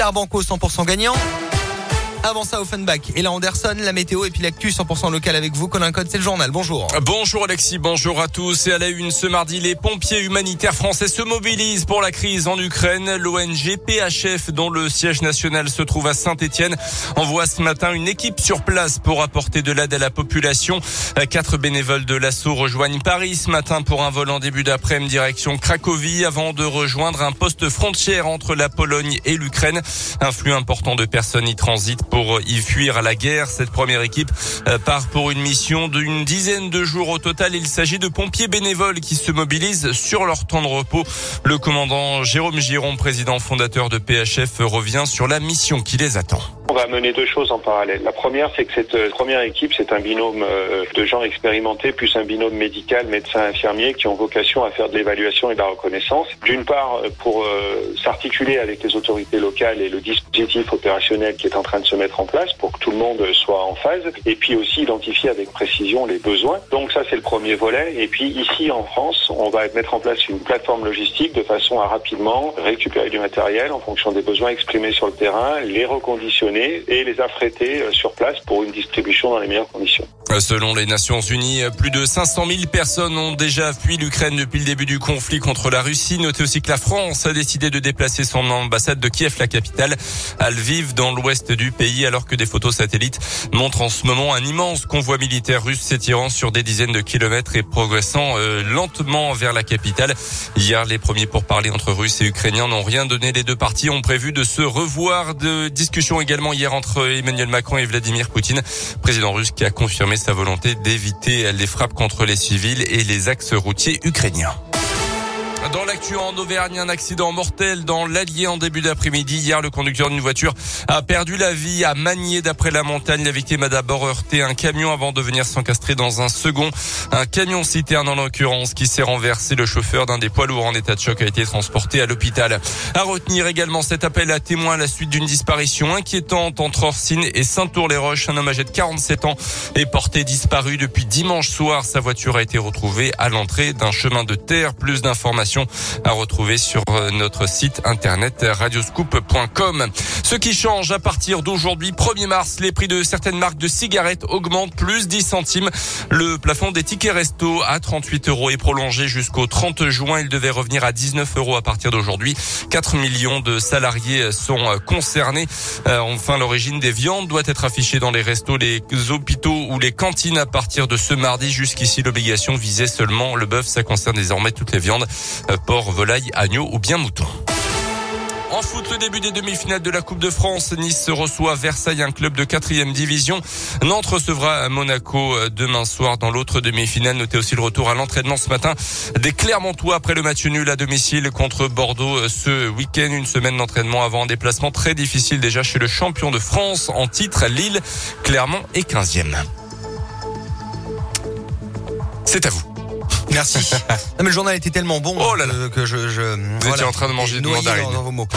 Super Banco 100% gagnant. Avant ça, Offenbach et là Anderson, la météo et puis l'actu 100% local avec vous. Colin Code, c'est le journal. Bonjour. Bonjour Alexis, bonjour à tous. Et à la une ce mardi, les pompiers humanitaires français se mobilisent pour la crise en Ukraine. L'ONG PHF, dont le siège national se trouve à Saint-Etienne, envoie ce matin une équipe sur place pour apporter de l'aide à la population. Quatre bénévoles de l'assaut rejoignent Paris ce matin pour un vol en début d'après-midi direction Cracovie avant de rejoindre un poste frontière entre la Pologne et l'Ukraine. Un flux important de personnes y transitent pour y fuir la guerre. Cette première équipe euh, part pour une mission d'une dizaine de jours au total. Il s'agit de pompiers bénévoles qui se mobilisent sur leur temps de repos. Le commandant Jérôme Giron, président fondateur de PHF, revient sur la mission qui les attend. On va mener deux choses en parallèle. La première, c'est que cette euh, première équipe, c'est un binôme euh, de gens expérimentés, plus un binôme médical, médecin, infirmier, qui ont vocation à faire de l'évaluation et de la reconnaissance. D'une part, pour s'articuler avec les autorités locales et le dispositif opérationnel qui est en train de se mettre en place pour que tout le monde soit en phase, et puis aussi identifier avec précision les besoins. Donc ça, c'est le premier volet. Et puis ici, en France, on va mettre en place une plateforme logistique de façon à rapidement récupérer du matériel en fonction des besoins exprimés sur le terrain, les reconditionner et les affréter euh, sur place pour une distribution dans les meilleures conditions. Selon les Nations Unies, plus de 500 000 personnes ont déjà fui l'Ukraine depuis le début du conflit contre la Russie. Notez aussi que la France a décidé de déplacer son ambassade de Kiev, la capitale, à Lviv, dans l'ouest du pays, alors que des photos satellites montrent en ce moment un immense convoi militaire russe s'étirant sur des dizaines de kilomètres et progressant euh, lentement vers la capitale. Hier, les premiers pourparlers entre Russes et Ukrainiens n'ont rien donné. Les deux parties ont prévu de se revoir. De discussions également hier entre Emmanuel Macron et Vladimir Poutine, président russe qui a confirmé sa volonté d'éviter les frappes contre les civils et les axes routiers ukrainiens. L'actu en Auvergne, un accident mortel dans l'Allier en début d'après-midi. Hier, le conducteur d'une voiture a perdu la vie à Magné d'après la montagne. La victime a d'abord heurté un camion avant de venir s'encastrer dans un second. Un camion citerne en l'occurrence qui s'est renversé. Le chauffeur d'un des poids lourds en état de choc a été transporté à l'hôpital. À retenir également cet appel à témoins à la suite d'une disparition inquiétante entre Orsine et Saint-Tour-les-Roches. Un homme âgé de 47 ans est porté disparu depuis dimanche soir. Sa voiture a été retrouvée à l'entrée d'un chemin de terre. Plus d'informations à retrouver sur euh, notre site internet radioscoop.com. Ce qui change à partir d'aujourd'hui, 1er mars, les prix de certaines marques de cigarettes augmentent plus 10 centimes. Le plafond des tickets resto à 38 euros est prolongé jusqu'au 30 juin. Il devait revenir à 19 euros à partir d'aujourd'hui. 4 millions de salariés sont euh, concernés. Euh, enfin, l'origine des viandes doit être affichée dans les restos, les hôpitaux ou les cantines à partir de ce mardi. Jusqu'ici, l'obligation visait seulement le bœuf. Ça concerne désormais toutes les viandes. Euh, volaille, agneau ou bien mouton. En foot, le début des demi-finales de la Coupe de France. Nice reçoit Versailles, un club de quatrième division. Nantes recevra Monaco euh, demain soir dans l'autre demi-finale. Notez aussi le retour à l'entraînement ce matin des Clermontois après le match nul à domicile contre Bordeaux euh, ce week-end. Une semaine d'entraînement avant un déplacement très difficile déjà chez le champion de France en titre. Lille, Clermont et 15e. C'est à vous. Merci. non, mais le journal était tellement bon oh là là. que, je, je Vous étiez en train de manger de mandarine. dans, dans vos mots.